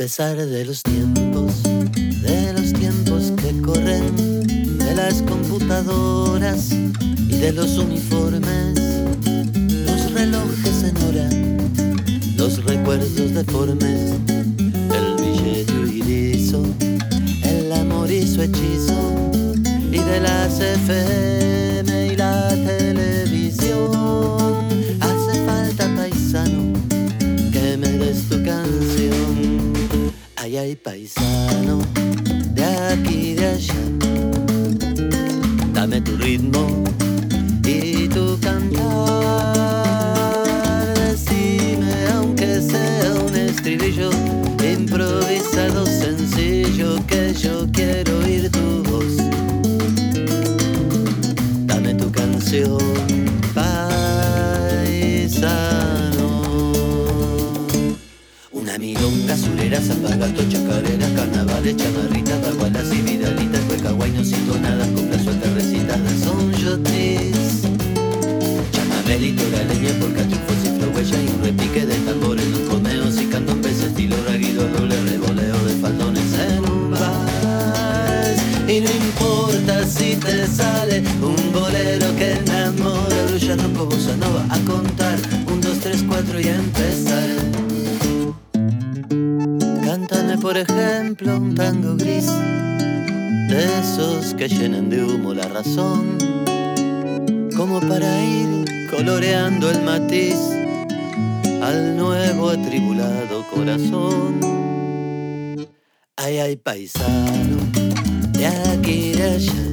pesar de los tiempos, de los tiempos que corren, de las computadoras y de los uniformes, los relojes en hora, los recuerdos deformes, el billete irizo, el amor y su hechizo, y de las FM y la televisión. Hace falta paisano que me des tu canción. Ay, ay, paisano, de aquí de allá. Dame tu ritmo y tu cantar. Decime, aunque sea un estribillo improvisado, sencillo, que yo quiero oír tu voz. Dame tu canción, Chamamé, litoraleña, por cachufos y flowella y un repique de tambores, los comeos y candombes, estilo raguido, doble revoleo de faldones en un vals. Y no importa si te sale un bolero que enamora, brulla, roco, bossa nova, a contar, un, dos, tres, cuatro y empezar. Cántame por ejemplo un tango gris De esos que llenan de humo la razón Como para coloreando el matiz Al nuevo atribulado corazón. Ay, ay, paisano, de aquí allá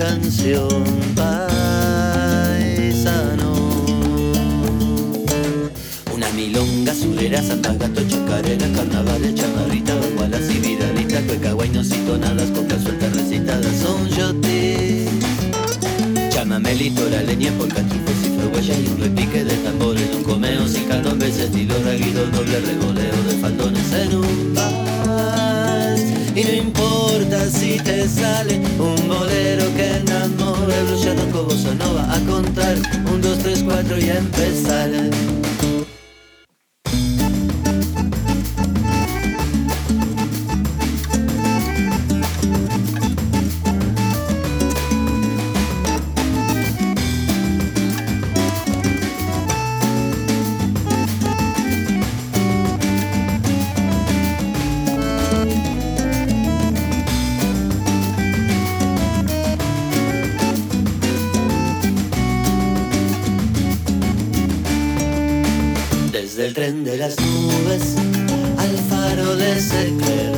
canción, paisano. Una milonga, surera, santa gato, chacarera, carnavales, chamarrita, bagualas y vidalitas, cueca, guaynos y tonadas, coplas sueltas recitadas, son yotis. Chámame litoraleña por cachufos y fruguaya y un repique de tambores, un comeo sin candombes, estilo raguido, doble revoleo Y no importa si te sale un bolero que enamore, brulla, roco, bossa nova, a contar, un, dos, tres, cuatro y empezar. Desde el tren de las nubes al faro de Secler